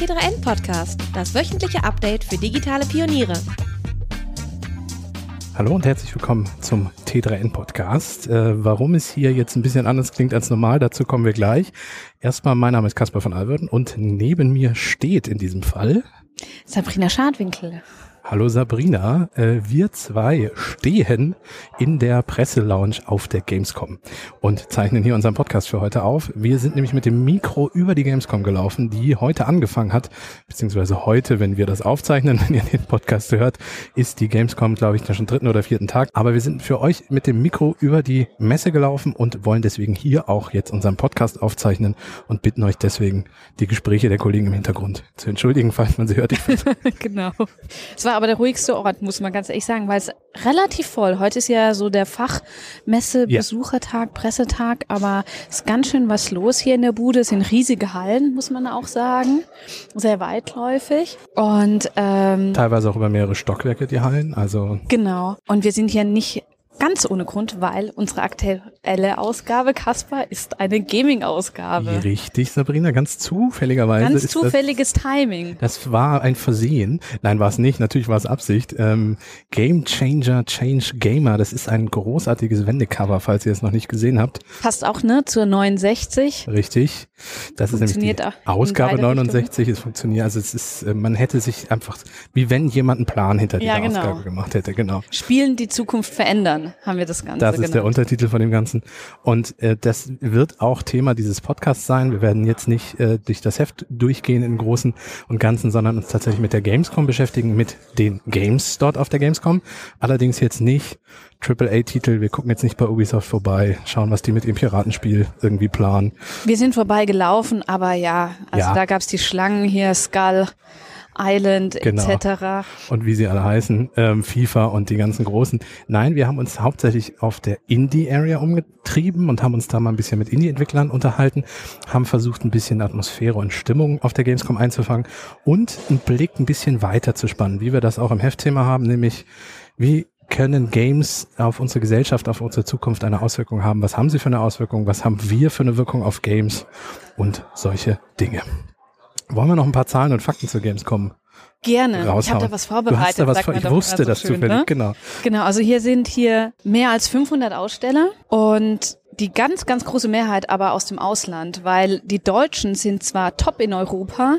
T3N Podcast, das wöchentliche Update für digitale Pioniere. Hallo und herzlich willkommen zum T3N Podcast. Äh, warum es hier jetzt ein bisschen anders klingt als normal, dazu kommen wir gleich. Erstmal, mein Name ist Caspar von Alverden und neben mir steht in diesem Fall Sabrina Schadwinkel. Hallo Sabrina, äh, wir zwei stehen in der Presselounge auf der Gamescom und zeichnen hier unseren Podcast für heute auf. Wir sind nämlich mit dem Mikro über die Gamescom gelaufen, die heute angefangen hat, beziehungsweise heute, wenn wir das aufzeichnen, wenn ihr den Podcast hört, ist die Gamescom, glaube ich, schon dritten oder vierten Tag. Aber wir sind für euch mit dem Mikro über die Messe gelaufen und wollen deswegen hier auch jetzt unseren Podcast aufzeichnen und bitten euch deswegen, die Gespräche der Kollegen im Hintergrund zu entschuldigen, falls man sie hört. genau. War aber der ruhigste Ort, muss man ganz ehrlich sagen, weil es relativ voll. Heute ist ja so der Fachmesse, Besuchertag. Pressetag, aber es ist ganz schön was los hier in der Bude. Es sind riesige Hallen, muss man auch sagen. Sehr weitläufig. Und ähm, teilweise auch über mehrere Stockwerke die Hallen. Also genau. Und wir sind hier nicht ganz ohne Grund, weil unsere aktuelle Ausgabe, Kasper, ist eine Gaming-Ausgabe. Richtig, Sabrina, ganz zufälligerweise. Ganz zufälliges das, Timing. Das war ein Versehen. Nein, war es nicht. Natürlich war es Absicht. Ähm, Game Changer Change Gamer, das ist ein großartiges Wendecover, falls ihr es noch nicht gesehen habt. Passt auch, ne, zur 69. Richtig. Das ist nämlich die Ausgabe 69. Es funktioniert, also es ist, äh, man hätte sich einfach, wie wenn jemand einen Plan hinter dieser ja, genau. Ausgabe gemacht hätte, genau. Spielen die Zukunft verändern haben wir das Ganze. Das ist genannt. der Untertitel von dem Ganzen. Und äh, das wird auch Thema dieses Podcasts sein. Wir werden jetzt nicht äh, durch das Heft durchgehen im Großen und Ganzen, sondern uns tatsächlich mit der Gamescom beschäftigen, mit den Games dort auf der Gamescom. Allerdings jetzt nicht AAA-Titel. Wir gucken jetzt nicht bei Ubisoft vorbei, schauen, was die mit dem Piratenspiel irgendwie planen. Wir sind vorbei gelaufen, aber ja, also ja. da gab's die Schlangen hier, Skull. Island genau. etc. Und wie sie alle heißen, ähm, FIFA und die ganzen großen. Nein, wir haben uns hauptsächlich auf der Indie-Area umgetrieben und haben uns da mal ein bisschen mit Indie-Entwicklern unterhalten, haben versucht, ein bisschen Atmosphäre und Stimmung auf der Gamescom einzufangen und einen Blick ein bisschen weiter zu spannen, wie wir das auch im Heftthema haben, nämlich wie können Games auf unsere Gesellschaft, auf unsere Zukunft eine Auswirkung haben? Was haben sie für eine Auswirkung? Was haben wir für eine Wirkung auf Games? Und solche Dinge. Wollen wir noch ein paar Zahlen und Fakten zu Gamescom Gerne. Raushauen. Ich habe da was vorbereitet. Du hast da was vor, ich wusste das so zufällig, ne? genau. Genau, also hier sind hier mehr als 500 Aussteller und die ganz, ganz große Mehrheit aber aus dem Ausland, weil die Deutschen sind zwar top in Europa,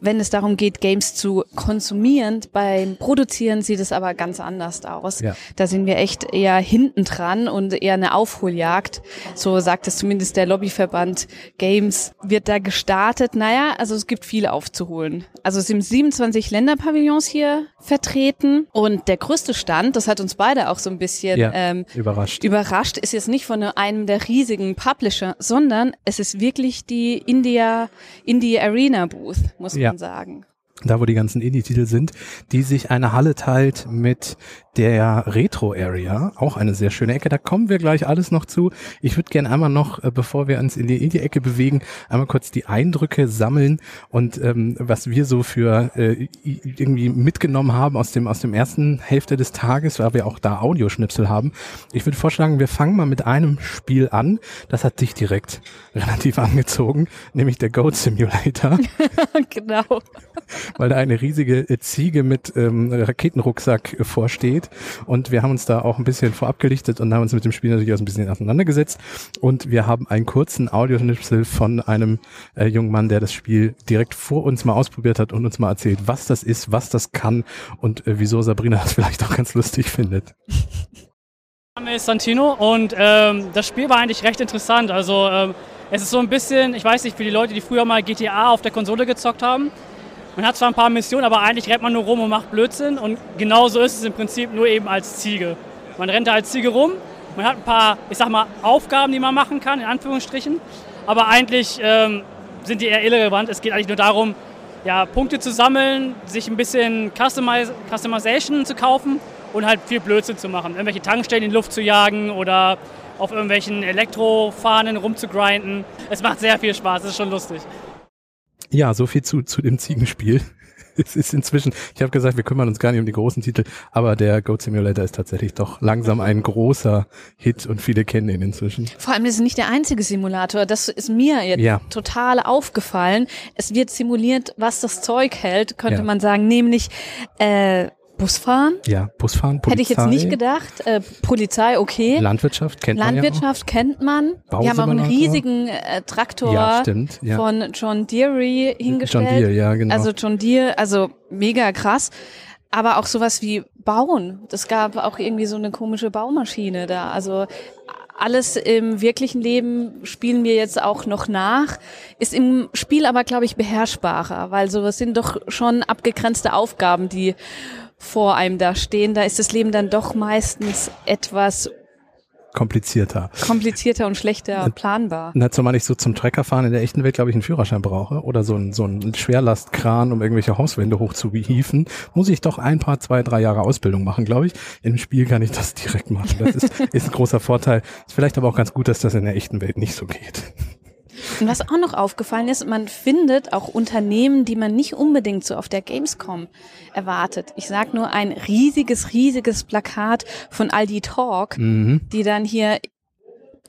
wenn es darum geht, Games zu konsumieren, beim Produzieren sieht es aber ganz anders aus. Ja. Da sind wir echt eher hinten dran und eher eine Aufholjagd. So sagt es zumindest der Lobbyverband Games. Wird da gestartet? Naja, also es gibt viel aufzuholen. Also es sind 27 Länderpavillons hier vertreten und der größte Stand, das hat uns beide auch so ein bisschen ja, ähm, überrascht. überrascht, ist jetzt nicht von einem der riesigen Publisher, sondern es ist wirklich die India, Indie Arena Booth, muss ja. man sagen da wo die ganzen Indie-Titel sind, die sich eine Halle teilt mit der Retro-Area, auch eine sehr schöne Ecke. Da kommen wir gleich alles noch zu. Ich würde gerne einmal noch, äh, bevor wir uns in die Indie-Ecke bewegen, einmal kurz die Eindrücke sammeln und ähm, was wir so für äh, irgendwie mitgenommen haben aus dem aus dem ersten Hälfte des Tages, weil wir auch da Audioschnipsel haben. Ich würde vorschlagen, wir fangen mal mit einem Spiel an. Das hat dich direkt relativ angezogen, nämlich der Goat Simulator. genau. Weil da eine riesige Ziege mit ähm, Raketenrucksack vorsteht geht. Und wir haben uns da auch ein bisschen vorab gelichtet und haben uns mit dem Spiel natürlich auch ein bisschen auseinandergesetzt. Und wir haben einen kurzen Audioschnipsel von einem äh, jungen Mann, der das Spiel direkt vor uns mal ausprobiert hat und uns mal erzählt, was das ist, was das kann und äh, wieso Sabrina das vielleicht auch ganz lustig findet. Mein Name ist Santino und ähm, das Spiel war eigentlich recht interessant. Also ähm, es ist so ein bisschen, ich weiß nicht, für die Leute, die früher mal GTA auf der Konsole gezockt haben, man hat zwar ein paar Missionen, aber eigentlich rennt man nur rum und macht Blödsinn. Und genauso ist es im Prinzip nur eben als Ziege. Man rennt da als Ziege rum, man hat ein paar, ich sag mal, Aufgaben, die man machen kann, in Anführungsstrichen. Aber eigentlich ähm, sind die eher irrelevant. Es geht eigentlich nur darum, ja, Punkte zu sammeln, sich ein bisschen Customiz Customization zu kaufen und halt viel Blödsinn zu machen. Irgendwelche Tankstellen in die Luft zu jagen oder auf irgendwelchen Elektrofahnen rumzugrinden. Es macht sehr viel Spaß, es ist schon lustig. Ja, so viel zu, zu dem Ziegenspiel. Es ist inzwischen, ich habe gesagt, wir kümmern uns gar nicht um die großen Titel, aber der Goat Simulator ist tatsächlich doch langsam ein großer Hit und viele kennen ihn inzwischen. Vor allem, das ist nicht der einzige Simulator. Das ist mir jetzt Ja. total aufgefallen. Es wird simuliert, was das Zeug hält, könnte Ja. man sagen, nämlich äh, Busfahren. Ja, Busfahren, Polizei. Hätte ich jetzt nicht gedacht. Äh, Polizei, okay. Landwirtschaft kennt man Landwirtschaft kennt man. Wir haben auch einen riesigen äh, Traktor Ja, stimmt, ja. von John Deere ja. hingestellt. John Deere, ja, genau. Also John Deere, also mega krass. Aber auch sowas wie Bauen. Es gab auch irgendwie so eine komische Baumaschine da. Also alles im wirklichen Leben spielen wir jetzt auch noch nach, ist im Spiel aber, glaube ich, beherrschbarer, weil so es sind doch schon abgegrenzte Aufgaben, die vor einem da stehen. Da ist das Leben dann doch meistens etwas komplizierter. komplizierter und schlechter planbar. Na, zumal ich so zum Treckerfahren in der echten Welt, glaube ich, einen Führerschein brauche oder so ein, so ein Schwerlastkran, um irgendwelche Hauswände hochzuhieven, muss ich doch ein paar, zwei, drei Jahre Ausbildung machen, glaube ich. Im Spiel kann ich das direkt machen. Das ist, ist ein großer Vorteil. Ist vielleicht aber auch ganz gut, dass das in der echten Welt nicht so geht. Und was auch noch aufgefallen ist, man findet auch Unternehmen, die man nicht unbedingt so auf der Gamescom erwartet. Ich sag nur ein riesiges, riesiges Plakat von Aldi Talk, die dann hier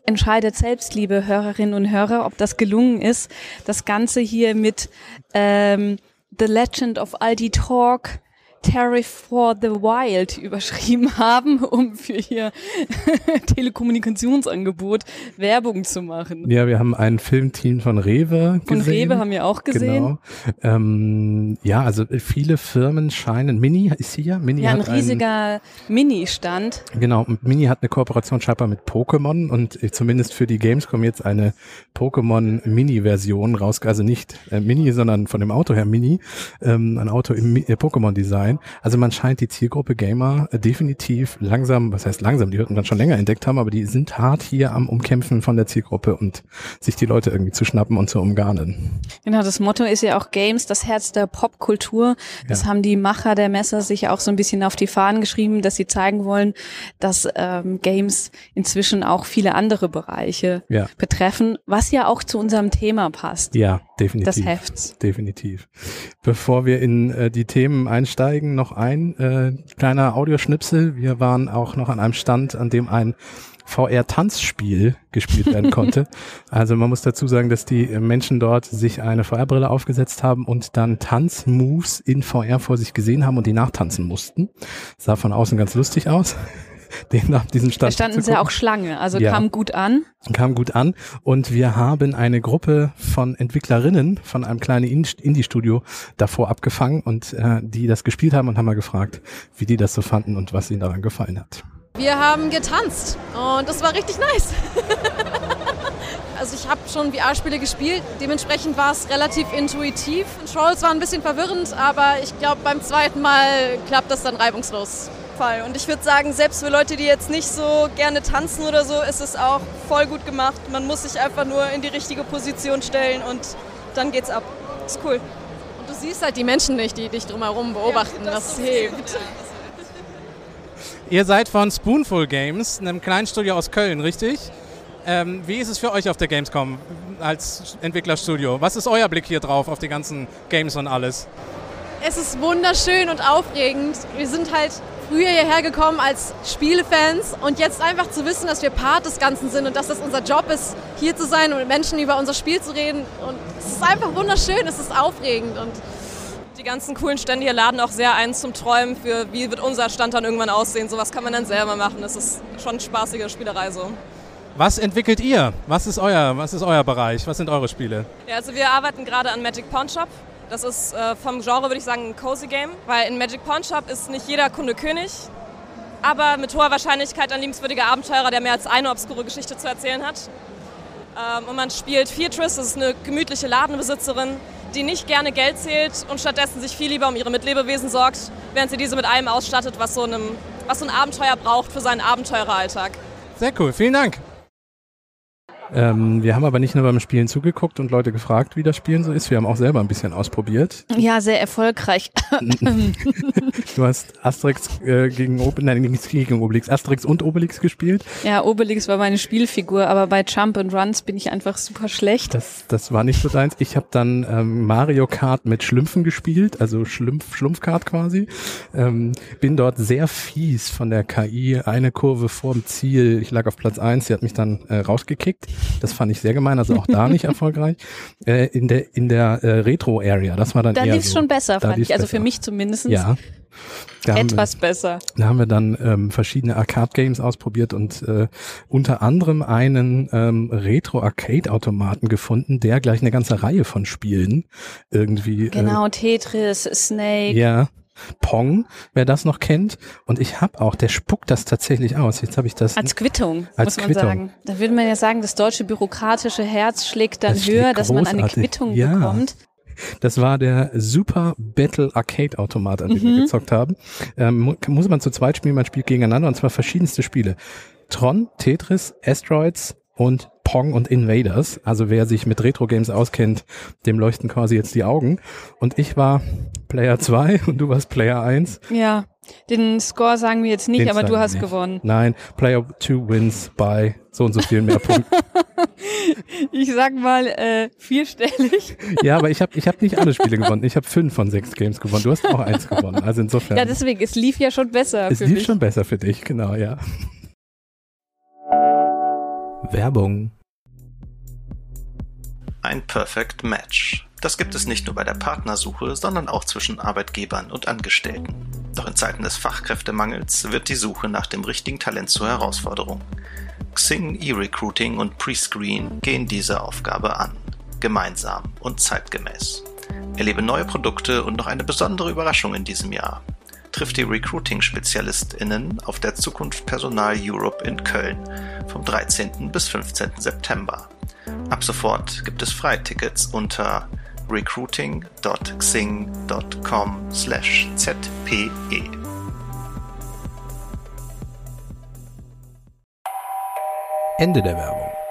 entscheidet selbst, liebe Hörerinnen und Hörer, ob das gelungen ist. Das Ganze hier mit ähm, The Legend of Aldi Talk. Tariff for the Wild überschrieben haben, um für ihr Telekommunikationsangebot Werbung zu machen. Ja, wir haben ein Filmteam von Rewe Von gesehen. Rewe haben wir auch gesehen. Genau. Ähm, ja, also viele Firmen scheinen, Mini ist hier, Mini Ja, ein hat riesiger Mini-Stand. Genau, Mini hat eine Kooperation scheinbar mit Pokémon und äh, zumindest für die Gamescom jetzt eine Pokémon Mini-Version raus, also nicht äh, Mini, sondern von dem Auto her Mini, ähm, ein Auto im Mi- äh, Pokémon-Design. Also man scheint die Zielgruppe Gamer äh, definitiv langsam, was heißt langsam, die würden dann schon länger entdeckt haben, aber die sind hart hier am Umkämpfen von der Zielgruppe und sich die Leute irgendwie zu schnappen und zu umgarnen. Genau, das Motto ist ja auch Games, das Herz der Popkultur. Das Ja. haben die Macher der Messer sich auch so ein bisschen auf die Fahnen geschrieben, dass sie zeigen wollen, dass ähm, Games inzwischen auch viele andere Bereiche Ja. betreffen, was ja auch zu unserem Thema passt. Ja, definitiv. Des Hefts. Definitiv. Bevor wir in äh, die Themen einsteigen, noch ein äh, kleiner Audioschnipsel. Wir waren auch noch an einem Stand, an dem ein VR-Tanzspiel gespielt werden konnte. Also man muss dazu sagen, dass die Menschen dort sich eine VR-Brille aufgesetzt haben und dann Tanzmoves in VR vor sich gesehen haben und die nachtanzen mussten. Sah von außen ganz lustig aus. Den nach diesem Da Stand standen zu sie ja auch Schlange, also Ja. kam gut an. kam gut an und wir haben eine Gruppe von Entwicklerinnen von einem kleinen In- Indie-Studio davor abgefangen und äh, die das gespielt haben und haben mal gefragt, wie die das so fanden und was ihnen daran gefallen hat. Wir haben getanzt und das war richtig nice. also ich habe schon VR-Spiele gespielt, dementsprechend war es relativ intuitiv. Controls waren ein bisschen verwirrend, aber ich glaube beim zweiten Mal klappt das dann reibungslos. Fall. Und ich würde sagen, selbst für Leute, die jetzt nicht so gerne tanzen oder so, ist es auch voll gut gemacht. Man muss sich einfach nur in die richtige Position stellen und dann geht's ab. Ist cool. Und du siehst halt die Menschen nicht, die dich drumherum beobachten. das hilft. Ihr seid von Spoonful Games, einem kleinen Studio aus Köln, richtig? Ähm, wie ist es für euch auf der Gamescom als Entwicklerstudio? Was ist euer Blick hier drauf auf die ganzen Games und alles? Es ist wunderschön und aufregend. Wir sind halt früher hierher gekommen als Spielefans und jetzt einfach zu wissen, dass wir Part des Ganzen sind und dass das unser Job ist, hier zu sein und mit Menschen über unser Spiel zu reden. Und es ist einfach wunderschön, es ist aufregend und Die ganzen coolen Stände hier laden auch sehr ein zum Träumen für, wie wird unser Stand dann irgendwann aussehen. Sowas kann man dann selber machen. Das ist schon eine spaßige Spielerei so. Was entwickelt ihr? Was ist euer, was ist euer Bereich? Was sind eure Spiele? Ja, also wir arbeiten gerade an Magic Pawn Shop. Das ist äh, vom Genre, würde ich sagen, ein Cozy Game, weil in Magic Pawn Shop ist nicht jeder Kunde König, aber mit hoher Wahrscheinlichkeit ein liebenswürdiger Abenteurer, der mehr als eine obskure Geschichte zu erzählen hat. Ähm, und man spielt Featrice, das ist eine gemütliche Ladenbesitzerin, die nicht gerne Geld zählt und stattdessen sich viel lieber um ihre Mitlebewesen sorgt, während sie diese mit allem ausstattet, was so, einem, was so ein Abenteuer braucht für seinen Abenteureralltag. Sehr cool, vielen Dank. Ähm, wir haben aber nicht nur beim Spielen zugeguckt und Leute gefragt, wie das Spielen so ist. Wir haben auch selber ein bisschen ausprobiert. Ja, sehr erfolgreich. du hast Asterix äh, gegen, Ob nein, nicht gegen Obelix, Asterix und Obelix gespielt. Ja, Obelix war meine Spielfigur, aber bei Jump and Runs bin ich einfach super schlecht. Das, das war nicht so deins. Ich habe dann ähm, Mario Kart mit Schlümpfen gespielt, also Schlumpf, Schlumpfkart quasi. Ähm, bin dort sehr fies von der KI, eine Kurve vorm Ziel. Ich lag auf Platz eins. sie hat mich dann äh, rausgekickt. Das fand ich sehr gemein, also auch da nicht erfolgreich. Äh, in der, in der äh, Retro-Area, das war dann da eher lief so. schon besser, fand ich. Also besser. für mich zumindest Ja. Da haben wir- etwas besser. Da haben wir dann ähm, verschiedene Arcade-Games ausprobiert und äh, unter anderem einen ähm, Retro-Arcade-Automaten gefunden, der gleich eine ganze Reihe von Spielen irgendwie. Genau, Tetris, Snake. Äh, ja. Pong, wer das noch kennt. Und ich habe auch, der spuckt das tatsächlich aus. Jetzt habe ich das. Als Quittung, Als muss man Quittung. sagen. Da würde man ja sagen, das deutsche bürokratische Herz schlägt dann Das höher, schlägt dass man eine. Quittung Ja. bekommt. Das war der Super Battle Arcade Automat, an dem Mhm. wir gezockt haben. Ähm, mu- muss man zu zweit spielen, man spielt gegeneinander und zwar verschiedenste Spiele. Tron, Tetris, Asteroids und Pong und Invaders. Also wer sich mit Retro-Games auskennt, dem leuchten quasi jetzt die Augen. Und ich war Player 2 und du warst Player 1. Ja, den Score sagen wir jetzt nicht, Den aber du hast nicht. gewonnen. Nein, Player 2 wins by so und so viel mehr Punkten. Ich sag mal äh, vierstellig. ja, aber ich habe ich hab nicht alle Spiele gewonnen. Ich habe fünf von sechs Games gewonnen. Du hast auch eins gewonnen. Also insofern. Ja, deswegen, es lief ja schon besser Es für lief mich. schon besser für dich, genau, ja. Werbung. Ein Perfect Match. Das gibt es nicht nur bei der Partnersuche, sondern auch zwischen Arbeitgebern und Angestellten. Doch in Zeiten des Fachkräftemangels wird die Suche nach dem richtigen Talent zur Herausforderung. Xing E-Recruiting und Prescreen gehen diese Aufgabe an. Gemeinsam und zeitgemäß. Erlebe neue Produkte und noch eine besondere Überraschung in diesem Jahr. Trifft die Recruiting-SpezialistInnen auf der Zukunft Personal Europe in Köln vom 13. bis 15. September. Ab sofort gibt es Freitickets unter recruiting.xing.com/zpe. Ende der Werbung.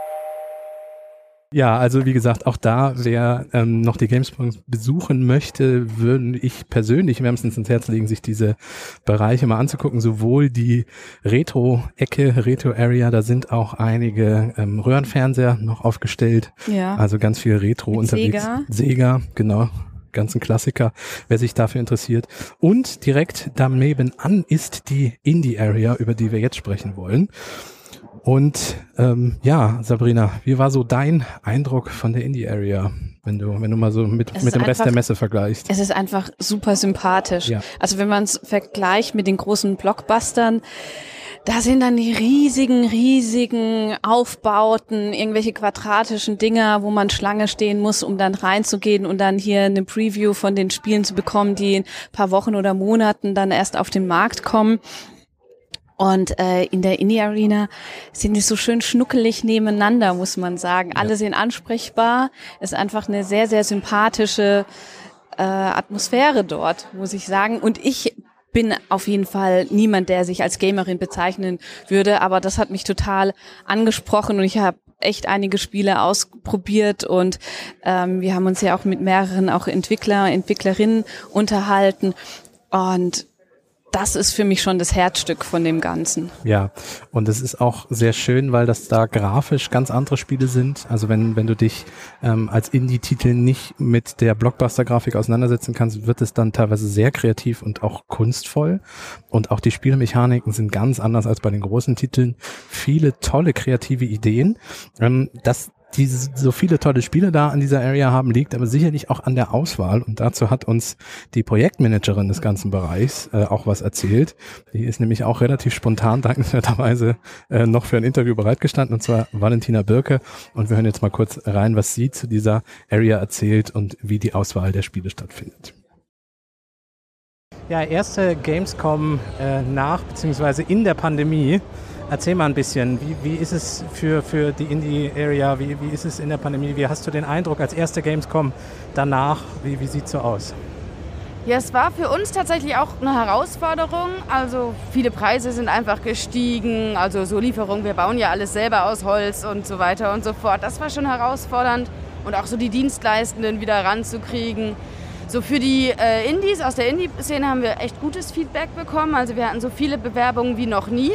Ja, also wie gesagt, auch da, wer ähm, noch die Gamescom besuchen möchte, würde ich persönlich wärmstens ins Herz legen, sich diese Bereiche mal anzugucken. Sowohl die Retro-Ecke, Retro-Area, da sind auch einige ähm, Röhrenfernseher noch aufgestellt. Ja. Also ganz viel Retro Mit unterwegs. Sega. Sega, genau. Ganzen Klassiker, wer sich dafür interessiert. Und direkt daneben an ist die Indie-Area, über die wir jetzt sprechen wollen. Und ähm, ja, Sabrina, wie war so dein Eindruck von der Indie-Area, wenn du, wenn du mal so mit, Es mit dem Rest der einfach- Messe vergleichst? Es ist einfach super sympathisch. Ja. Also wenn man es vergleicht mit den großen Blockbustern, da sind dann die riesigen, riesigen Aufbauten, irgendwelche quadratischen Dinger, wo man Schlange stehen muss, um dann reinzugehen und dann hier eine Preview von den Spielen zu bekommen, die in ein paar Wochen oder Monaten dann erst auf den Markt kommen. Und äh, in der Indie Arena sind die so schön schnuckelig nebeneinander, muss man sagen. Alle sind ansprechbar. Ist einfach eine sehr, sehr sympathische äh, Atmosphäre dort, muss ich sagen. Und ich bin auf jeden Fall niemand, der sich als Gamerin bezeichnen würde, aber das hat mich total angesprochen und ich habe echt einige Spiele ausprobiert und ähm, wir haben uns ja auch mit mehreren auch Entwickler, Entwicklerinnen unterhalten und das ist für mich schon das Herzstück von dem Ganzen. Ja, und es ist auch sehr schön, weil das da grafisch ganz andere Spiele sind. Also wenn, wenn du dich ähm, als Indie-Titel nicht mit der Blockbuster-Grafik auseinandersetzen kannst, wird es dann teilweise sehr kreativ und auch kunstvoll. Und auch die Spielmechaniken sind ganz anders als bei den großen Titeln. Viele tolle kreative Ideen. Ähm, das diese so viele tolle Spiele da an dieser Area haben, liegt aber sicherlich auch an der Auswahl. Und dazu hat uns die Projektmanagerin des ganzen Bereichs äh, auch was erzählt. Die ist nämlich auch relativ spontan dankenswerterweise äh, noch für ein Interview bereitgestanden, und zwar Valentina Birke. Und wir hören jetzt mal kurz rein, was sie zu dieser Area erzählt und wie die Auswahl der Spiele stattfindet. Ja, erste Gamescom äh, nach beziehungsweise in der Pandemie. Erzähl mal ein bisschen, wie, wie ist es für, für die Indie-Area, wie, wie ist es in der Pandemie, wie hast du den Eindruck als erste Gamescom danach, wie, wie sieht so aus? Ja, es war für uns tatsächlich auch eine Herausforderung. Also viele Preise sind einfach gestiegen. Also so Lieferung, wir bauen ja alles selber aus Holz und so weiter und so fort. Das war schon herausfordernd. Und auch so die Dienstleistenden wieder ranzukriegen. So für die äh, Indies aus der Indie-Szene haben wir echt gutes Feedback bekommen. Also wir hatten so viele Bewerbungen wie noch nie.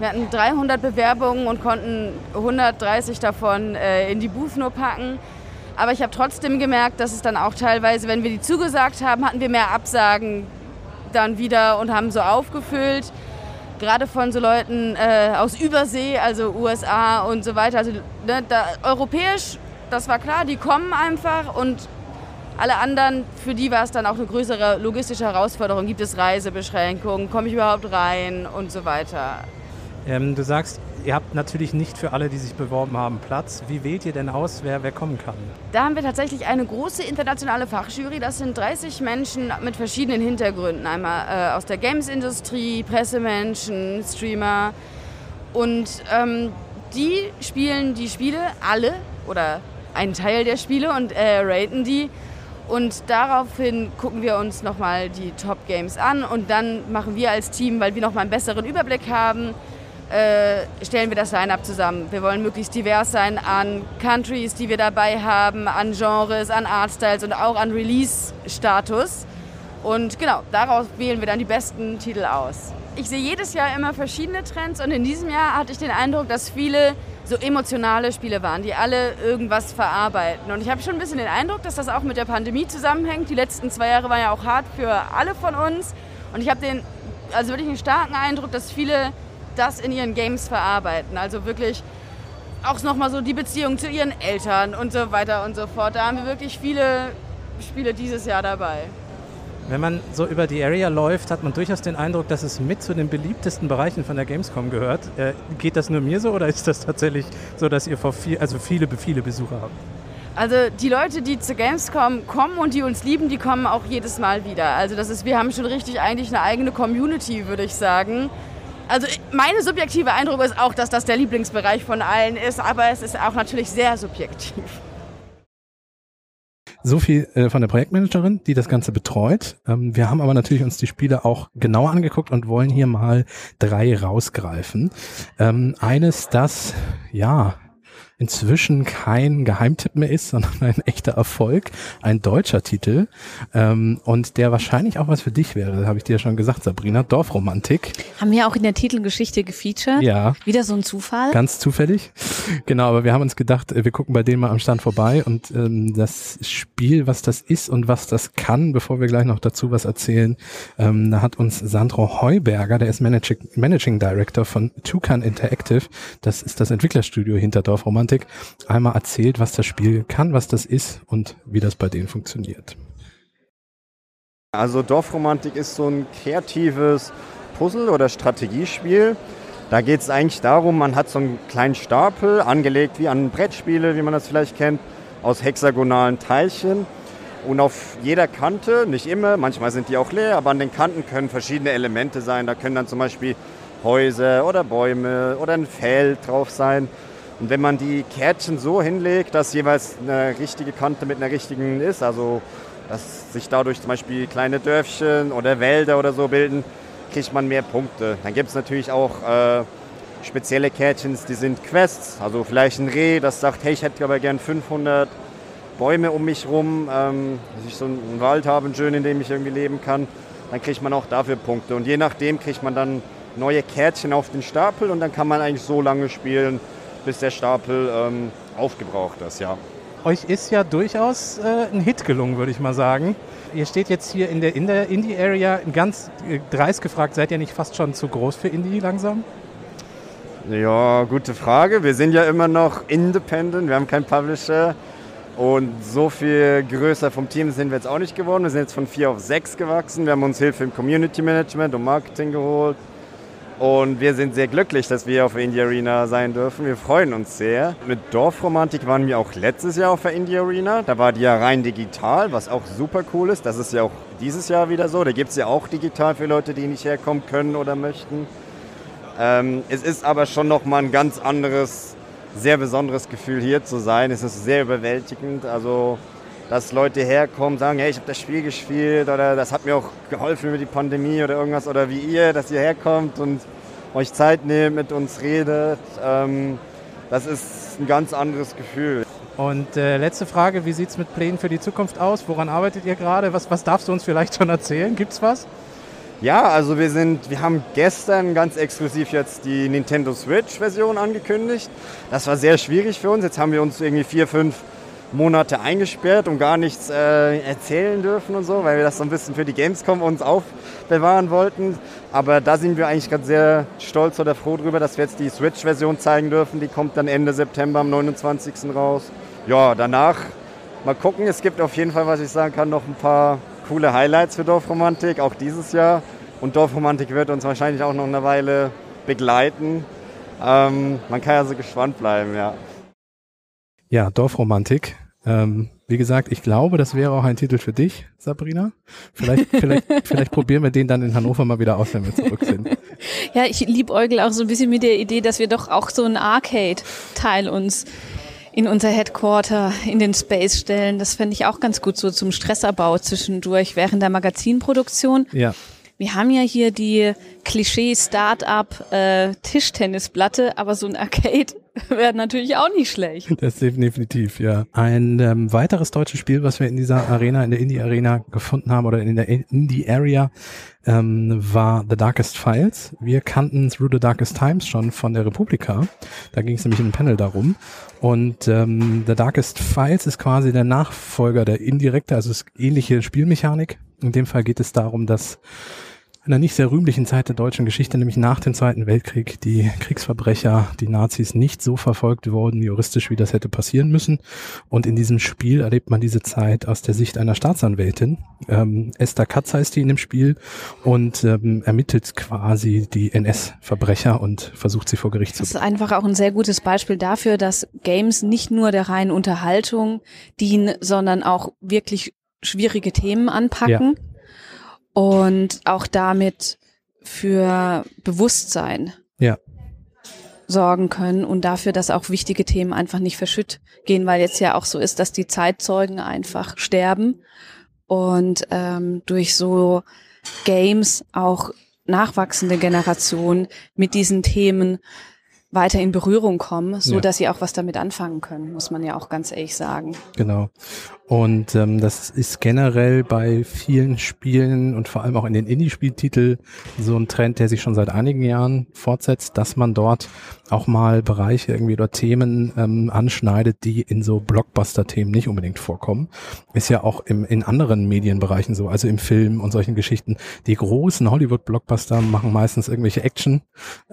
Wir hatten 300 Bewerbungen und konnten 130 davon äh, in die Booth nur packen. Aber ich habe trotzdem gemerkt, dass es dann auch teilweise, wenn wir die zugesagt haben, hatten wir mehr Absagen dann wieder und haben so aufgefüllt. Gerade von so Leuten äh, aus Übersee, also USA und so weiter. Also ne, da, europäisch, das war klar, die kommen einfach und alle anderen, für die war es dann auch eine größere logistische Herausforderung. Gibt es Reisebeschränkungen? Komme ich überhaupt rein? Und so weiter. Ähm, du sagst, ihr habt natürlich nicht für alle, die sich beworben haben, Platz. Wie wählt ihr denn aus, wer, wer kommen kann? Da haben wir tatsächlich eine große internationale Fachjury. Das sind 30 Menschen mit verschiedenen Hintergründen. Einmal äh, aus der Games-Industrie, Pressemenschen, Streamer. Und ähm, die spielen die Spiele alle oder einen Teil der Spiele und äh, raten die. Und daraufhin gucken wir uns nochmal die Top-Games an und dann machen wir als Team, weil wir nochmal einen besseren Überblick haben, äh, stellen wir das Line-Up zusammen. Wir wollen möglichst divers sein an Countries, die wir dabei haben, an Genres, an Artstyles und auch an Release-Status. Und genau, daraus wählen wir dann die besten Titel aus. Ich sehe jedes Jahr immer verschiedene Trends und in diesem Jahr hatte ich den Eindruck, dass viele so emotionale Spiele waren, die alle irgendwas verarbeiten. Und ich habe schon ein bisschen den Eindruck, dass das auch mit der Pandemie zusammenhängt. Die letzten zwei Jahre waren ja auch hart für alle von uns. Und ich habe den, also wirklich einen starken Eindruck, dass viele das in ihren Games verarbeiten. Also wirklich auch nochmal so die Beziehung zu ihren Eltern und so weiter und so fort. Da haben wir wirklich viele Spiele dieses Jahr dabei. Wenn man so über die Area läuft, hat man durchaus den Eindruck, dass es mit zu den beliebtesten Bereichen von der Gamescom gehört. Äh, geht das nur mir so oder ist das tatsächlich so, dass ihr vor viel, also viele, viele Besucher habt? Also die Leute, die zur Gamescom kommen und die uns lieben, die kommen auch jedes Mal wieder. Also das ist, wir haben schon richtig eigentlich eine eigene Community, würde ich sagen. Also meine subjektive Eindruck ist auch, dass das der Lieblingsbereich von allen ist, aber es ist auch natürlich sehr subjektiv. So viel äh, von der Projektmanagerin, die das Ganze betreut. Ähm, wir haben aber natürlich uns die Spiele auch genauer angeguckt und wollen hier mal drei rausgreifen. Ähm, eines, das ja inzwischen kein Geheimtipp mehr ist, sondern ein echter Erfolg, ein deutscher Titel ähm, und der wahrscheinlich auch was für dich wäre, habe ich dir schon gesagt, Sabrina, Dorfromantik. Haben wir auch in der Titelgeschichte gefeatured. Ja. Wieder so ein Zufall. Ganz zufällig. Genau, aber wir haben uns gedacht, äh, wir gucken bei denen mal am Stand vorbei und ähm, das Spiel, was das ist und was das kann, bevor wir gleich noch dazu was erzählen, ähm, da hat uns Sandro Heuberger, der ist Managing, Managing Director von Toucan Interactive, das ist das Entwicklerstudio hinter Dorfromantik, Romantik einmal erzählt, was das Spiel kann, was das ist und wie das bei denen funktioniert. Also Dorfromantik ist so ein kreatives Puzzle- oder Strategiespiel. Da geht es eigentlich darum, man hat so einen kleinen Stapel, angelegt wie an Brettspiele, wie man das vielleicht kennt, aus hexagonalen Teilchen. Und auf jeder Kante, nicht immer, manchmal sind die auch leer, aber an den Kanten können verschiedene Elemente sein. Da können dann zum Beispiel Häuser oder Bäume oder ein Feld drauf sein. Und wenn man die Kärtchen so hinlegt, dass jeweils eine richtige Kante mit einer richtigen ist, also dass sich dadurch zum Beispiel kleine Dörfchen oder Wälder oder so bilden, kriegt man mehr Punkte. Dann gibt es natürlich auch äh, spezielle Kärtchen, die sind Quests, also vielleicht ein Reh, das sagt, hey, ich hätte aber gern 500 Bäume um mich rum, ähm, dass ich so einen Wald habe, schönen, in dem ich irgendwie leben kann, dann kriegt man auch dafür Punkte. Und je nachdem kriegt man dann neue Kärtchen auf den Stapel und dann kann man eigentlich so lange spielen, bis der Stapel ähm, aufgebraucht ist, ja. Euch ist ja durchaus äh, ein Hit gelungen, würde ich mal sagen. Ihr steht jetzt hier in der, in der Indie-Area. Ganz äh, dreist gefragt, seid ihr nicht fast schon zu groß für Indie langsam? Ja, gute Frage. Wir sind ja immer noch independent, wir haben keinen Publisher. Und so viel größer vom Team sind wir jetzt auch nicht geworden. Wir sind jetzt von vier auf sechs gewachsen. Wir haben uns Hilfe im Community Management und Marketing geholt. Und wir sind sehr glücklich, dass wir auf der Indie Arena sein dürfen. Wir freuen uns sehr. Mit Dorfromantik waren wir auch letztes Jahr auf der Indie Arena. Da war die ja rein digital, was auch super cool ist. Das ist ja auch dieses Jahr wieder so. Da gibt es ja auch digital für Leute, die nicht herkommen können oder möchten. Ähm, es ist aber schon nochmal ein ganz anderes, sehr besonderes Gefühl hier zu sein. Es ist sehr überwältigend. Also dass Leute herkommen, sagen, hey, ich habe das Spiel gespielt oder das hat mir auch geholfen über die Pandemie oder irgendwas oder wie ihr, dass ihr herkommt und euch Zeit nehmt, mit uns redet. Ähm, das ist ein ganz anderes Gefühl. Und äh, letzte Frage, wie sieht es mit Plänen für die Zukunft aus? Woran arbeitet ihr gerade? Was, was darfst du uns vielleicht schon erzählen? Gibt's was? Ja, also wir sind, wir haben gestern ganz exklusiv jetzt die Nintendo Switch-Version angekündigt. Das war sehr schwierig für uns. Jetzt haben wir uns irgendwie vier, fünf Monate eingesperrt und gar nichts äh, erzählen dürfen und so, weil wir das so ein bisschen für die Gamescom uns aufbewahren wollten. Aber da sind wir eigentlich gerade sehr stolz oder froh drüber, dass wir jetzt die Switch-Version zeigen dürfen. Die kommt dann Ende September am 29. raus. Ja, danach mal gucken. Es gibt auf jeden Fall, was ich sagen kann, noch ein paar coole Highlights für Dorfromantik, auch dieses Jahr. Und Dorfromantik wird uns wahrscheinlich auch noch eine Weile begleiten. Ähm, man kann also gespannt bleiben, ja. Ja, Dorfromantik. Ähm, wie gesagt, ich glaube, das wäre auch ein Titel für dich, Sabrina. Vielleicht, vielleicht, vielleicht probieren wir den dann in Hannover mal wieder aus, wenn wir zurück sind. Ja, ich liebäugel auch so ein bisschen mit der Idee, dass wir doch auch so einen Arcade-Teil uns in unser Headquarter in den Space stellen. Das fände ich auch ganz gut so zum Stressabbau zwischendurch während der Magazinproduktion. Ja. Wir haben ja hier die Klischee-Start-up äh, Tischtennisplatte, aber so ein Arcade wäre natürlich auch nicht schlecht. Das definitiv, ja. Ein ähm, weiteres deutsches Spiel, was wir in dieser Arena, in der Indie-Arena gefunden haben oder in der Indie-Area, ähm, war The Darkest Files. Wir kannten Through the Darkest Times schon von der Republika. Da ging es nämlich in einem Panel darum. Und ähm, The Darkest Files ist quasi der Nachfolger der indirekte, also ist ähnliche Spielmechanik. In dem Fall geht es darum, dass einer nicht sehr rühmlichen Zeit der deutschen Geschichte, nämlich nach dem Zweiten Weltkrieg, die Kriegsverbrecher, die Nazis nicht so verfolgt wurden, juristisch, wie das hätte passieren müssen. Und in diesem Spiel erlebt man diese Zeit aus der Sicht einer Staatsanwältin. Ähm, Esther Katz heißt die in dem Spiel und ähm, ermittelt quasi die NS-Verbrecher und versucht sie vor Gericht zu bringen. Das ist einfach auch ein sehr gutes Beispiel dafür, dass Games nicht nur der reinen Unterhaltung dienen, sondern auch wirklich schwierige Themen anpacken. Ja und auch damit für Bewusstsein ja. sorgen können und dafür, dass auch wichtige Themen einfach nicht verschütt gehen, weil jetzt ja auch so ist, dass die Zeitzeugen einfach sterben und ähm, durch so Games auch nachwachsende Generationen mit diesen Themen weiter in Berührung kommen, so ja. dass sie auch was damit anfangen können, muss man ja auch ganz ehrlich sagen. Genau. Und ähm, das ist generell bei vielen Spielen und vor allem auch in den Indie-Spieltitel so ein Trend, der sich schon seit einigen Jahren fortsetzt, dass man dort auch mal Bereiche irgendwie oder Themen ähm, anschneidet, die in so Blockbuster-Themen nicht unbedingt vorkommen. Ist ja auch im, in anderen Medienbereichen so, also im Film und solchen Geschichten. Die großen Hollywood-Blockbuster machen meistens irgendwelche Action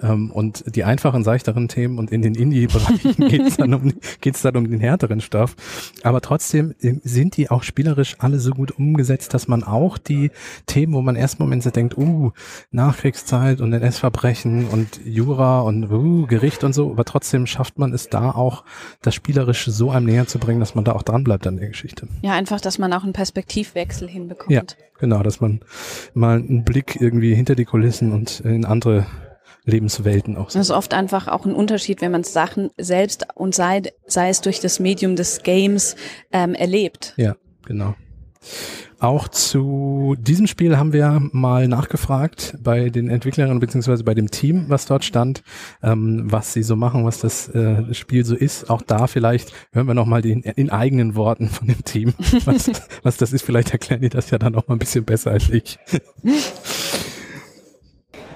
ähm, und die einfachen, seichteren Themen und in den Indie-Bereichen geht es dann, um, geht's dann um den härteren Stoff. Aber trotzdem sind die auch spielerisch alle so gut umgesetzt, dass man auch die Themen, wo man erst Moment denkt, uh, Nachkriegszeit und NS-Verbrechen und Jura und uh, Gericht und so, aber trotzdem schafft man es da auch, das spielerisch so einem näher zu bringen, dass man da auch dran bleibt an der Geschichte. Ja, einfach, dass man auch einen Perspektivwechsel hinbekommt. Ja, genau, dass man mal einen Blick irgendwie hinter die Kulissen und in andere Lebenswelten auch. Das ist oft einfach auch ein Unterschied, wenn man Sachen selbst und sei, sei es durch das Medium des Games ähm, erlebt. Ja, genau. Auch zu diesem Spiel haben wir mal nachgefragt bei den Entwicklerinnen beziehungsweise bei dem Team, was dort stand, ähm, was sie so machen, was das äh, Spiel so ist. Auch da vielleicht hören wir nochmal in, in eigenen Worten von dem Team, was, was das ist. Vielleicht erklären die das ja dann auch mal ein bisschen besser als ich.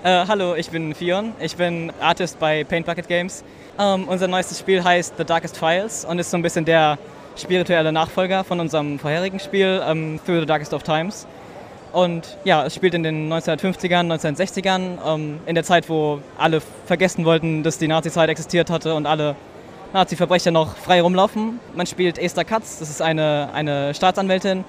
Äh, hallo, ich bin Fion. Ich bin Artist bei Paint Bucket Games. Ähm, unser neuestes Spiel heißt The Darkest Files und ist so ein bisschen der spirituelle Nachfolger von unserem vorherigen Spiel ähm, Through the Darkest of Times. Und ja, es spielt in den 1950ern, 1960ern, ähm, in der Zeit, wo alle vergessen wollten, dass die Nazi-Zeit existiert hatte und alle Nazi-Verbrecher noch frei rumlaufen. Man spielt Esther Katz, das ist eine, eine Staatsanwältin,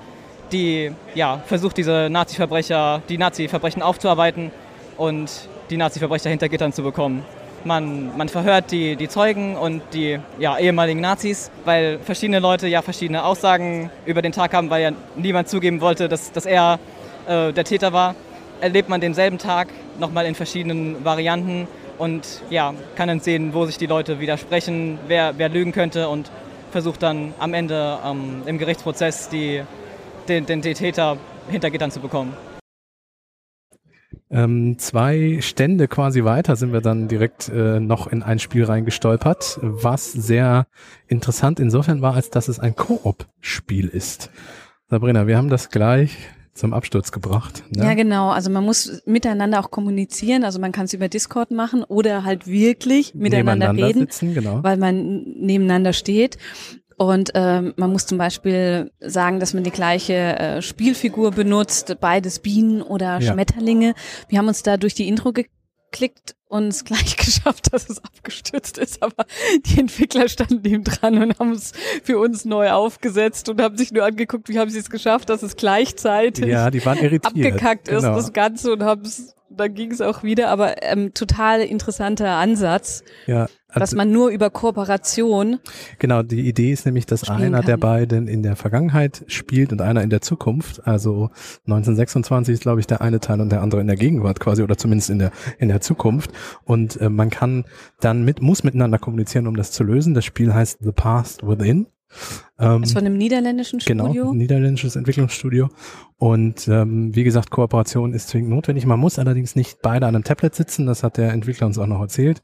die ja, versucht, diese Nazi-Verbrecher, die Nazi-Verbrechen aufzuarbeiten und die Nazi-Verbrecher hinter Gittern zu bekommen. Man, man verhört die, die Zeugen und die ja, ehemaligen Nazis, weil verschiedene Leute ja verschiedene Aussagen über den Tag haben, weil ja niemand zugeben wollte, dass, dass er äh, der Täter war. Erlebt man denselben Tag nochmal in verschiedenen Varianten und ja, kann dann sehen, wo sich die Leute widersprechen, wer, wer lügen könnte und versucht dann am Ende ähm, im Gerichtsprozess die, den, den, den Täter hinter Gittern zu bekommen. Ähm, zwei Stände quasi weiter sind wir dann direkt äh, noch in ein Spiel reingestolpert, was sehr interessant insofern war, als dass es ein Koop-Spiel ist. Sabrina, wir haben das gleich zum Absturz gebracht. Ne? Ja, genau. Also man muss miteinander auch kommunizieren. Also man kann es über Discord machen oder halt wirklich miteinander reden, sitzen, genau. weil man nebeneinander steht. Und ähm, man muss zum Beispiel sagen, dass man die gleiche äh, Spielfigur benutzt, beides Bienen oder ja. Schmetterlinge. Wir haben uns da durch die Intro geklickt und es gleich geschafft, dass es abgestürzt ist. Aber die Entwickler standen neben dran und haben es für uns neu aufgesetzt und haben sich nur angeguckt, wie haben sie es geschafft, dass es gleichzeitig ja, die waren irritiert. abgekackt ist, genau. das Ganze und haben es dann ging es auch wieder, aber ähm, total interessanter Ansatz. Ja, dass man nur über Kooperation. Genau, die Idee ist nämlich, dass einer kann. der beiden in der Vergangenheit spielt und einer in der Zukunft. Also 1926 ist, glaube ich, der eine Teil und der andere in der Gegenwart quasi oder zumindest in der in der Zukunft. Und äh, man kann dann mit muss miteinander kommunizieren, um das zu lösen. Das Spiel heißt The Past Within. Ähm, das von einem niederländischen genau, Studio? Genau, ein niederländisches Entwicklungsstudio. Und ähm, wie gesagt, Kooperation ist zwingend notwendig. Man muss allerdings nicht beide an einem Tablet sitzen, das hat der Entwickler uns auch noch erzählt,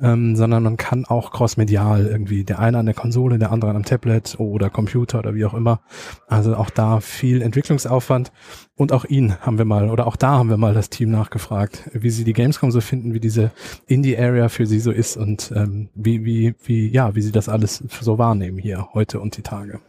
ähm, sondern man kann auch crossmedial irgendwie, der eine an der Konsole, der andere an einem Tablet oder Computer oder wie auch immer. Also auch da viel Entwicklungsaufwand. Und auch ihn haben wir mal, oder auch da haben wir mal das Team nachgefragt, wie sie die Gamescom so finden, wie diese Indie-Area für sie so ist und ähm, wie, wie, wie, ja, wie sie das alles so wahrnehmen hier heute und die Tage.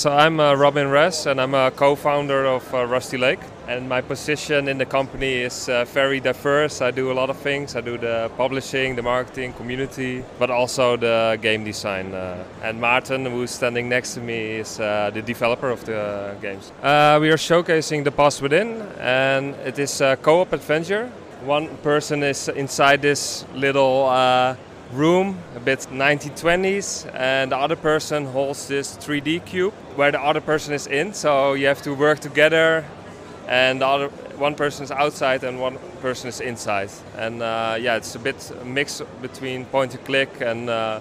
So I'm uh, Robin Ress and I'm a co-founder of uh, Rusty Lake and my position in the company is uh, very diverse. I do a lot of things. I do the publishing, the marketing, community, but also the game design. Uh, and Martin, who's standing next to me, is uh, the developer of the games. Uh, we are showcasing The Past Within and it is a co-op adventure. One person is inside this little room, a bit 1920s, and the other person holds this 3D cube where the other person is in. So you have to work together, and the other one person is outside and one person is inside. And uh, yeah, it's a bit a mix between point and click and uh,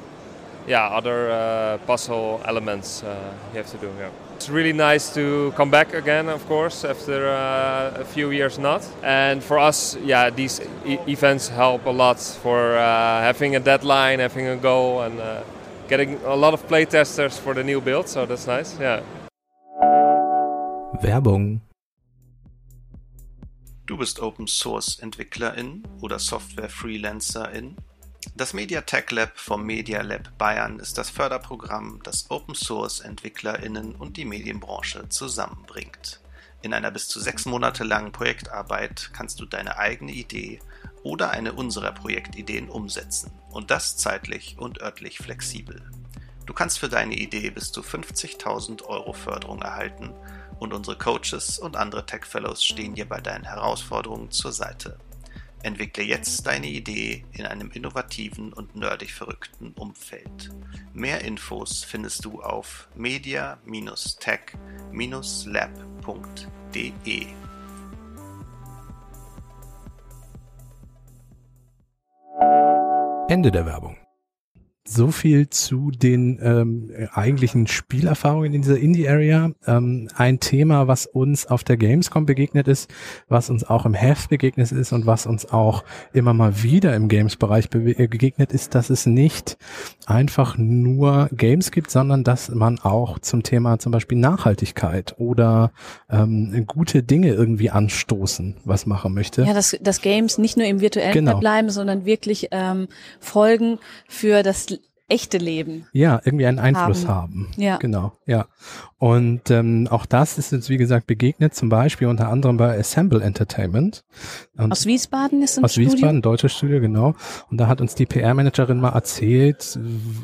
yeah, other uh, puzzle elements uh, you have to do here. It's really nice to come back again, of course, after uh, a few years not. And for us, yeah, these e events help a lot for uh, having a deadline, having a goal, and uh, getting a lot of playtesters for the new build. So that's nice. Yeah. Werbung. Du bist Open Source Entwicklerin oder Software Freelancerin Das Mediatek Lab vom Media Lab Bayern ist das Förderprogramm, das Open-Source-EntwicklerInnen und die Medienbranche zusammenbringt. In einer bis zu sechs Monate langen Projektarbeit kannst du deine eigene Idee oder eine unserer Projektideen umsetzen und das zeitlich und örtlich flexibel. Du kannst für deine Idee bis zu 50.000 Euro Förderung erhalten und unsere Coaches und andere Tech Fellows stehen dir bei deinen Herausforderungen zur Seite. Entwickle jetzt deine Idee in einem innovativen und nerdig verrückten Umfeld. Mehr Infos findest du auf media-tech-lab.de. Ende der Werbung. So viel zu den ähm, eigentlichen Spielerfahrungen in dieser Indie-Area. Ähm, ein Thema, was uns auf der Gamescom begegnet ist, was uns auch im Heft begegnet ist und was uns auch immer mal wieder im Games-Bereich äh, begegnet ist, dass es nicht einfach nur Games gibt, sondern dass man auch zum Thema zum Beispiel Nachhaltigkeit oder ähm, gute Dinge irgendwie anstoßen, was machen möchte. Ja, dass, dass Games nicht nur im virtuellen genau. bleiben, sondern wirklich ähm, Folgen für das echte Leben. Ja, irgendwie einen Einfluss haben. haben. Ja. Genau, ja. Und ähm, auch das ist uns, wie gesagt, begegnet, zum Beispiel unter anderem bei Assemble Entertainment. Und aus Wiesbaden ist ein Aus Studio? Wiesbaden, deutsches Studio, genau. Und da hat uns die PR-Managerin mal erzählt,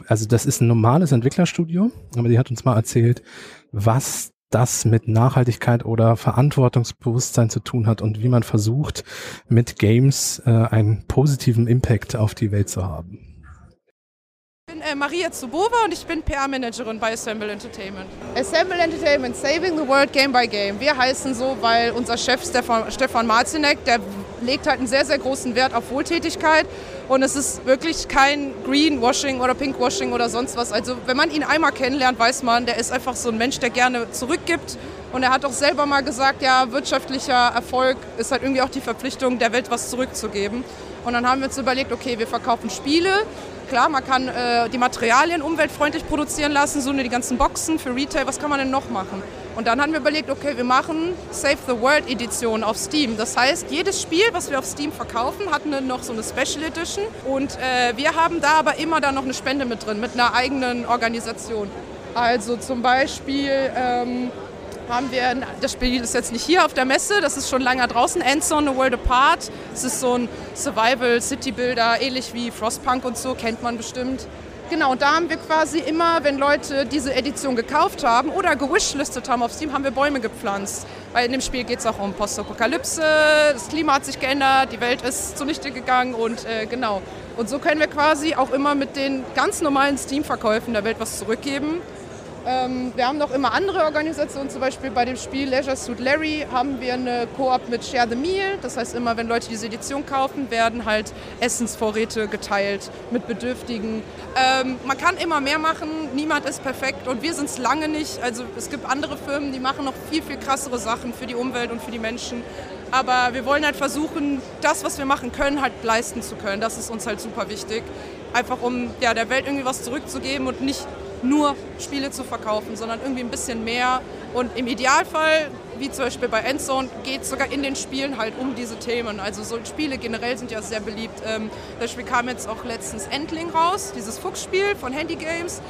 also das ist ein normales Entwicklerstudio, aber die hat uns mal erzählt, was das mit Nachhaltigkeit oder Verantwortungsbewusstsein zu tun hat und wie man versucht, mit Games äh, einen positiven Impact auf die Welt zu haben. Ich bin äh, Maria Zubova und ich bin PR-Managerin bei Assemble Entertainment. Assemble Entertainment, Saving the World Game by Game. Wir heißen so, weil unser Chef Stefan, Stefan Marzinek, der legt halt einen sehr, sehr großen Wert auf Wohltätigkeit Und es ist wirklich kein Greenwashing oder Pinkwashing oder sonst was. Also wenn man ihn einmal kennenlernt, weiß man, der ist einfach so ein Mensch, der gerne zurückgibt. Und er hat auch selber mal gesagt, ja, wirtschaftlicher Erfolg ist halt irgendwie auch die Verpflichtung, der Welt was zurückzugeben. Und dann haben wir uns überlegt, okay, wir verkaufen Spiele. Klar, man kann äh, die Materialien umweltfreundlich produzieren lassen, so die ganzen Boxen für Retail. Was kann man denn noch machen? Und dann haben wir überlegt, okay, wir machen Save the World Edition auf Steam. Das heißt, jedes Spiel, was wir auf Steam verkaufen, hat eine, noch so eine Special Edition. Und äh, wir haben da aber immer dann noch eine Spende mit drin, mit einer eigenen Organisation. Also zum Beispiel ähm, haben wir, das Spiel ist jetzt nicht hier auf der Messe, das ist schon länger draußen, Endzone, A World Apart. Das ist so ein Survival City Builder, ähnlich wie Frostpunk und so, kennt man bestimmt. Genau, und da haben wir quasi immer, wenn Leute diese Edition gekauft haben oder gewishlistet haben auf Steam, haben wir Bäume gepflanzt. Weil in dem Spiel geht es auch um Postapokalypse, das Klima hat sich geändert, die Welt ist zunichte gegangen und äh, genau. Und so können wir quasi auch immer mit den ganz normalen Steam-Verkäufen der Welt was zurückgeben. Ähm, wir haben noch immer andere Organisationen, zum Beispiel bei dem Spiel Leisure Suit Larry haben wir eine Koop mit Share the Meal. Das heißt, immer wenn Leute diese Edition kaufen, werden halt Essensvorräte geteilt mit Bedürftigen. Ähm, man kann immer mehr machen, niemand ist perfekt und wir sind es lange nicht. Also es gibt andere Firmen, die machen noch viel, viel krassere Sachen für die Umwelt und für die Menschen. Aber wir wollen halt versuchen, das, was wir machen können, halt leisten zu können. Das ist uns halt super wichtig. Einfach um ja, der Welt irgendwie was zurückzugeben und nicht nur Spiele zu verkaufen, sondern irgendwie ein bisschen mehr. Und im Idealfall, wie zum Beispiel bei Endzone, geht es sogar in den Spielen halt um diese Themen. Also so Spiele generell sind ja sehr beliebt. Ähm, das Spiel kam jetzt auch letztens Endling raus, dieses Fuchsspiel von Handy Games.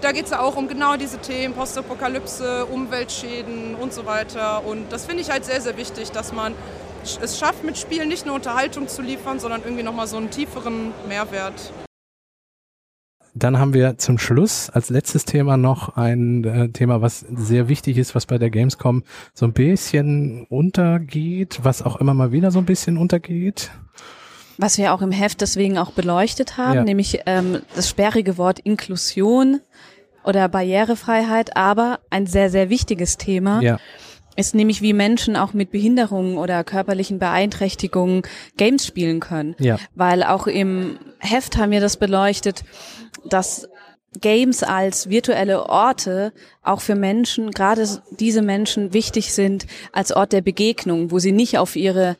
Da geht es ja auch um genau diese Themen, Postapokalypse, Umweltschäden und so weiter. Und das finde ich halt sehr, sehr wichtig, dass man es schafft, mit Spielen nicht nur Unterhaltung zu liefern, sondern irgendwie nochmal so einen tieferen Mehrwert. Dann haben wir zum Schluss als letztes Thema noch ein äh, Thema, was sehr wichtig ist, was bei der Gamescom so ein bisschen untergeht, was auch immer mal wieder so ein bisschen untergeht. Was wir auch im Heft deswegen auch beleuchtet haben, Ja. nämlich ähm, das sperrige Wort Inklusion oder Barrierefreiheit, aber ein sehr, sehr wichtiges Thema Ja. ist nämlich, wie Menschen auch mit Behinderungen oder körperlichen Beeinträchtigungen Games spielen können. Ja. Weil auch im Heft haben wir das beleuchtet, dass Games als virtuelle Orte auch für Menschen, gerade diese Menschen wichtig sind als Ort der Begegnung, wo sie nicht auf ihre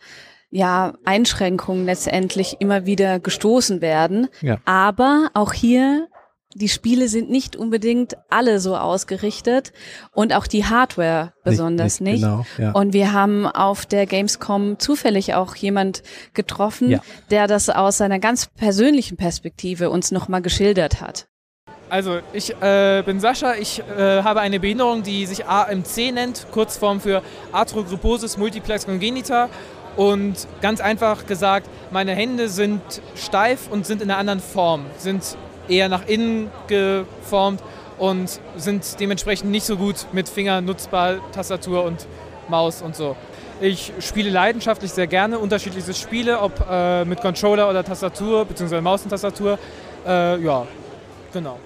ja, Einschränkungen letztendlich immer wieder gestoßen werden. Ja. Aber auch hier, die Spiele sind nicht unbedingt alle so ausgerichtet und auch die Hardware besonders nicht, nicht. genau, ja. Und wir haben auf der Gamescom zufällig auch jemand getroffen, Ja. der das aus seiner ganz persönlichen Perspektive uns nochmal geschildert hat. Also, ich äh, bin Sascha, ich äh, habe eine Behinderung, die sich AMC nennt, Kurzform für Arthrogryposis Multiplex Congenita. Und ganz einfach gesagt, meine Hände sind steif und sind in einer anderen Form, sind eher nach innen geformt und sind dementsprechend nicht so gut mit Finger nutzbar, Tastatur und Maus und so. Ich spiele leidenschaftlich sehr gerne unterschiedlichste Spiele, ob äh, mit Controller oder Tastatur, beziehungsweise Maus und Tastatur. Äh, ja, genau.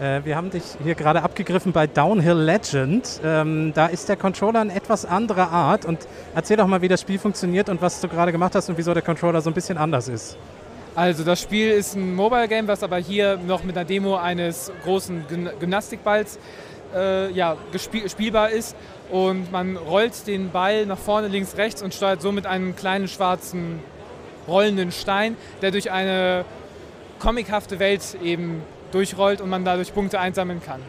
Äh, wir haben dich hier gerade abgegriffen bei Downhill Legend. Ähm, da ist der Controller eine etwas andere Art. Und erzähl doch mal, wie das Spiel funktioniert und was du gerade gemacht hast und wieso der Controller so ein bisschen anders ist. Also das Spiel ist ein Mobile Game, was aber hier noch mit einer Demo eines großen Gym- Gymnastikballs äh, ja, spielbar ist. Und man rollt den Ball nach vorne, links, rechts und steuert somit einen kleinen schwarzen rollenden Stein, der durch eine comichafte Welt eben durchrollt und man dadurch Punkte einsammeln kann.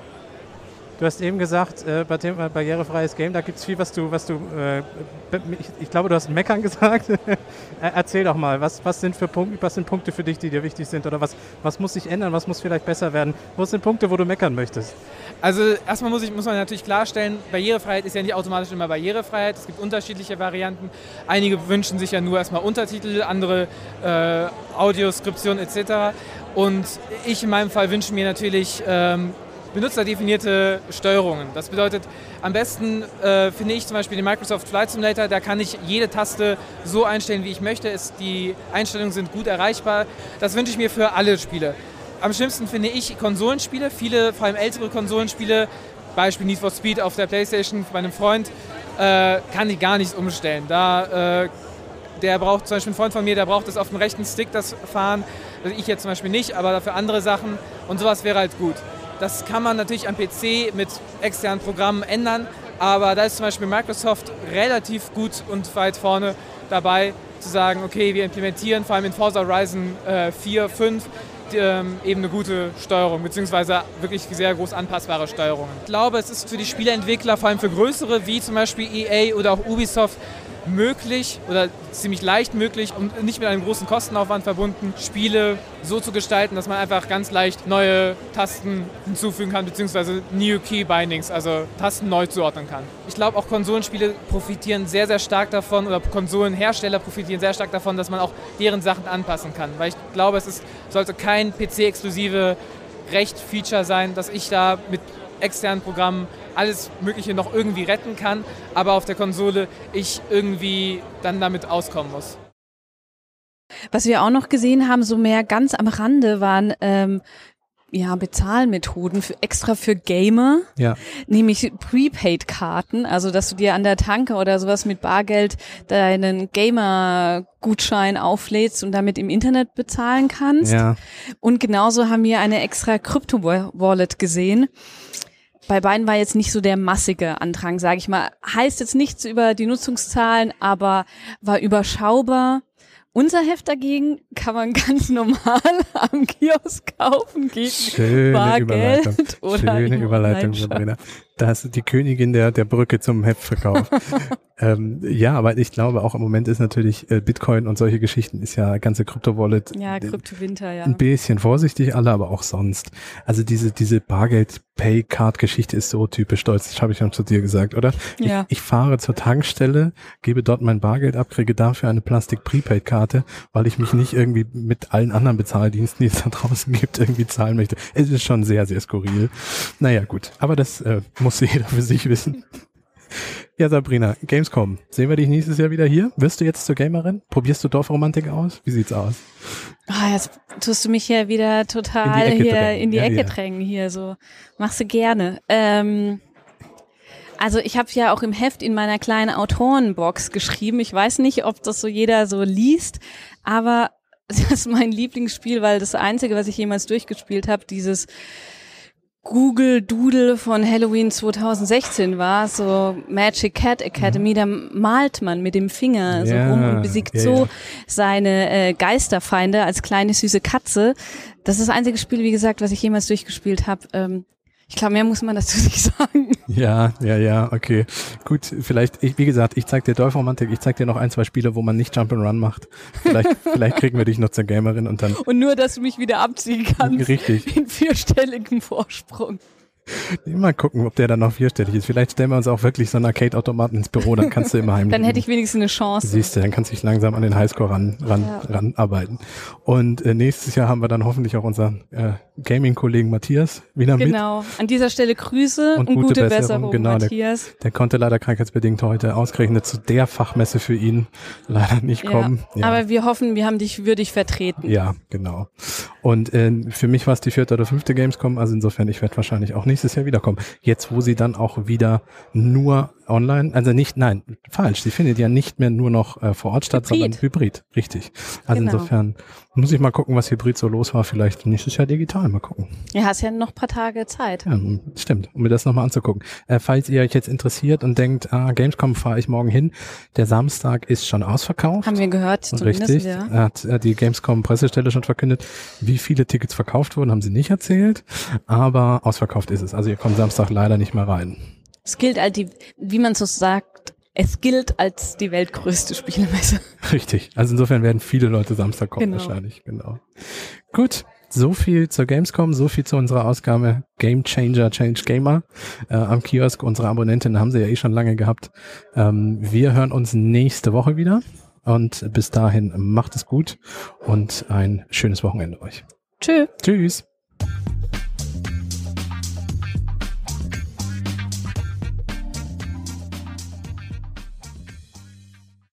Du hast eben gesagt, äh, bei dem äh, barrierefreies Game, da gibt es viel, was du, was du, äh, ich, ich glaube, du hast Meckern gesagt. Äh, Erzähl doch mal, was, was, sind für Punkte, was sind Punkte für dich, die dir wichtig sind? Oder was, was muss sich ändern, was muss vielleicht besser werden? Wo sind Punkte, wo du meckern möchtest? Also erstmal muss, ich, muss man natürlich klarstellen, Barrierefreiheit ist ja nicht automatisch immer Barrierefreiheit. Es gibt unterschiedliche Varianten. Einige wünschen sich ja nur erstmal Untertitel, andere äh, Audioskription etc. Und ich in meinem Fall wünsche mir natürlich ähm, benutzerdefinierte Steuerungen. Das bedeutet, am besten äh, finde ich zum Beispiel den Microsoft Flight Simulator, da kann ich jede Taste so einstellen, wie ich möchte. Es, die Einstellungen sind gut erreichbar. Das wünsche ich mir für alle Spiele. Am schlimmsten finde ich Konsolenspiele, viele, vor allem ältere Konsolenspiele, Beispiel Need for Speed auf der Playstation bei einem Freund, äh, kann ich gar nicht umstellen. Da, äh, der braucht zum Beispiel ein Freund von mir, der braucht das auf dem rechten Stick, das Fahren. Also ich jetzt zum Beispiel nicht, aber dafür andere Sachen und sowas wäre halt gut. Das kann man natürlich am PC mit externen Programmen ändern, aber da ist zum Beispiel Microsoft relativ gut und weit vorne dabei zu sagen, okay, wir implementieren vor allem in Forza Horizon äh, 4, 5 ähm, eben eine gute Steuerung, beziehungsweise wirklich sehr groß anpassbare Steuerungen. Ich glaube, es ist für die Spieleentwickler, vor allem für größere, wie zum Beispiel EA oder auch Ubisoft, möglich oder ziemlich leicht möglich und nicht mit einem großen Kostenaufwand verbunden, Spiele so zu gestalten, dass man einfach ganz leicht neue Tasten hinzufügen kann, beziehungsweise New Key Bindings, also Tasten neu zuordnen kann. Ich glaube, auch Konsolenspiele profitieren sehr, sehr stark davon oder Konsolenhersteller profitieren sehr stark davon, dass man auch deren Sachen anpassen kann, weil ich glaube, es ist, sollte kein PC-exklusive Recht-Feature sein, dass ich da mit externen Programmen alles Mögliche noch irgendwie retten kann, aber auf der Konsole ich irgendwie dann damit auskommen muss. Was wir auch noch gesehen haben, so mehr ganz am Rande, waren ähm, ja, Bezahlmethoden für, extra für Gamer, Ja. nämlich Prepaid-Karten, also dass du dir an der Tanke oder sowas mit Bargeld deinen Gamer-Gutschein auflädst und damit im Internet bezahlen kannst. Ja. Und genauso haben wir eine extra Crypto-Wallet gesehen. Bei beiden war jetzt nicht so der massige Andrang, sage ich mal. Heißt jetzt nichts über die Nutzungszahlen, aber war überschaubar. Unser Heft dagegen kann man ganz normal am Kiosk kaufen gegen Schöne Bargeld Überleitung. oder Schöne Überleitung. Sabrina. Das ist die Königin der, der Brücke zum Heftverkauf. ähm, ja, aber ich glaube auch im Moment ist natürlich äh, Bitcoin und solche Geschichten ist ja ganze Krypto-Wallet Ja, Kryptowinter, ja. ein bisschen vorsichtig, alle, aber auch sonst. Also diese, diese Bargeld-Pay-Card-Geschichte ist so typisch deutsch, das habe ich schon zu dir gesagt, oder? Ja. Ich, ich fahre zur Tankstelle, gebe dort mein Bargeld ab, kriege dafür eine Plastik-Prepaid-Karte, weil ich mich nicht irgendwie mit allen anderen Bezahldiensten, die es da draußen gibt, irgendwie zahlen möchte. Es ist schon sehr, sehr skurril. Naja, gut. Aber das äh, muss jeder für sich wissen. Ja, Sabrina, Gamescom. Sehen wir dich nächstes Jahr wieder hier? Wirst du jetzt zur Gamerin? Probierst du Dorfromantik aus? Wie sieht's aus? Ah, jetzt tust du mich ja wieder total In die Ecke hier drängen. in die Ja, Ecke ja. drängen hier so. Machst du gerne. Ähm, also ich habe ja auch im Heft in meiner kleinen Autorenbox geschrieben. Ich weiß nicht, ob das so jeder so liest, aber das ist mein Lieblingsspiel, weil das einzige, was ich jemals durchgespielt habe, dieses Google Doodle von Halloween 2016 war, so Magic Cat Academy, da malt man mit dem Finger so Ja, rum und besiegt ja, so ja. seine äh, Geisterfeinde als kleine süße Katze. Das ist das einzige Spiel, wie gesagt, was ich jemals durchgespielt habe. Ähm, ich glaube, mehr muss man dazu nicht sagen. Ja, ja, ja, okay. Gut, vielleicht, ich, wie gesagt, ich zeig dir Dorfromantik, ich zeig dir noch ein, zwei Spiele, wo man nicht Jump'n'Run macht. Vielleicht, vielleicht kriegen wir dich noch zur Gamerin und dann Und nur, dass du mich wieder abziehen kannst. Richtig. In vierstelligem Vorsprung. Mal gucken, ob der dann noch vierstellig ist. Vielleicht stellen wir uns auch wirklich so einen Arcade-Automaten ins Büro, dann kannst du immer heimlich. Dann hätte ich wenigstens eine Chance. Siehst du, dann kannst du dich langsam an den Highscore ran, ran, Ja. ranarbeiten. Und äh, nächstes Jahr haben wir dann hoffentlich auch unseren äh, Gaming-Kollegen Matthias wieder mit. Genau. An dieser Stelle Grüße und, Und gute, Besserung, genau, Matthias. Der, der konnte leider krankheitsbedingt heute ausgerechnet zu der Fachmesse für ihn leider nicht kommen. Ja. Aber wir hoffen, wir haben dich würdig vertreten. Ja, genau. Und äh, für mich war es die vierte oder fünfte Gamescom, also insofern, ich werde wahrscheinlich auch nächstes Jahr wiederkommen. Jetzt, wo sie dann auch wieder nur online, also nicht, nein, falsch, sie findet ja nicht mehr nur noch äh, vor Ort statt, Hybrid. sondern Hybrid, richtig. Also Genau. insofern muss ich mal gucken, was Hybrid so los war, vielleicht nächstes Jahr digital, mal gucken. Ja, hast ja noch ein paar Tage Zeit. Ja, stimmt, um mir das nochmal anzugucken. Äh, falls ihr euch jetzt interessiert und denkt, ah, Gamescom fahre ich morgen hin, der Samstag ist schon ausverkauft. Haben wir gehört, zumindest, Richtig, ja. hat äh, die Gamescom Pressestelle schon verkündet, wie viele Tickets verkauft wurden, haben sie nicht erzählt, aber ausverkauft ist es. Also ihr kommt Samstag leider nicht mehr rein. Es gilt als die, wie man so sagt, es gilt als die weltgrößte Spielemesse. Richtig. Also insofern werden viele Leute Samstag kommen Genau. wahrscheinlich, genau. Gut, so viel zur Gamescom, so viel zu unserer Ausgabe Game Changer, Change Gamer äh, am Kiosk. Unsere Abonnentinnen haben sie ja eh schon lange gehabt. Ähm, wir hören uns nächste Woche wieder und bis dahin macht es gut und ein schönes Wochenende euch. Tschö. Tschüss.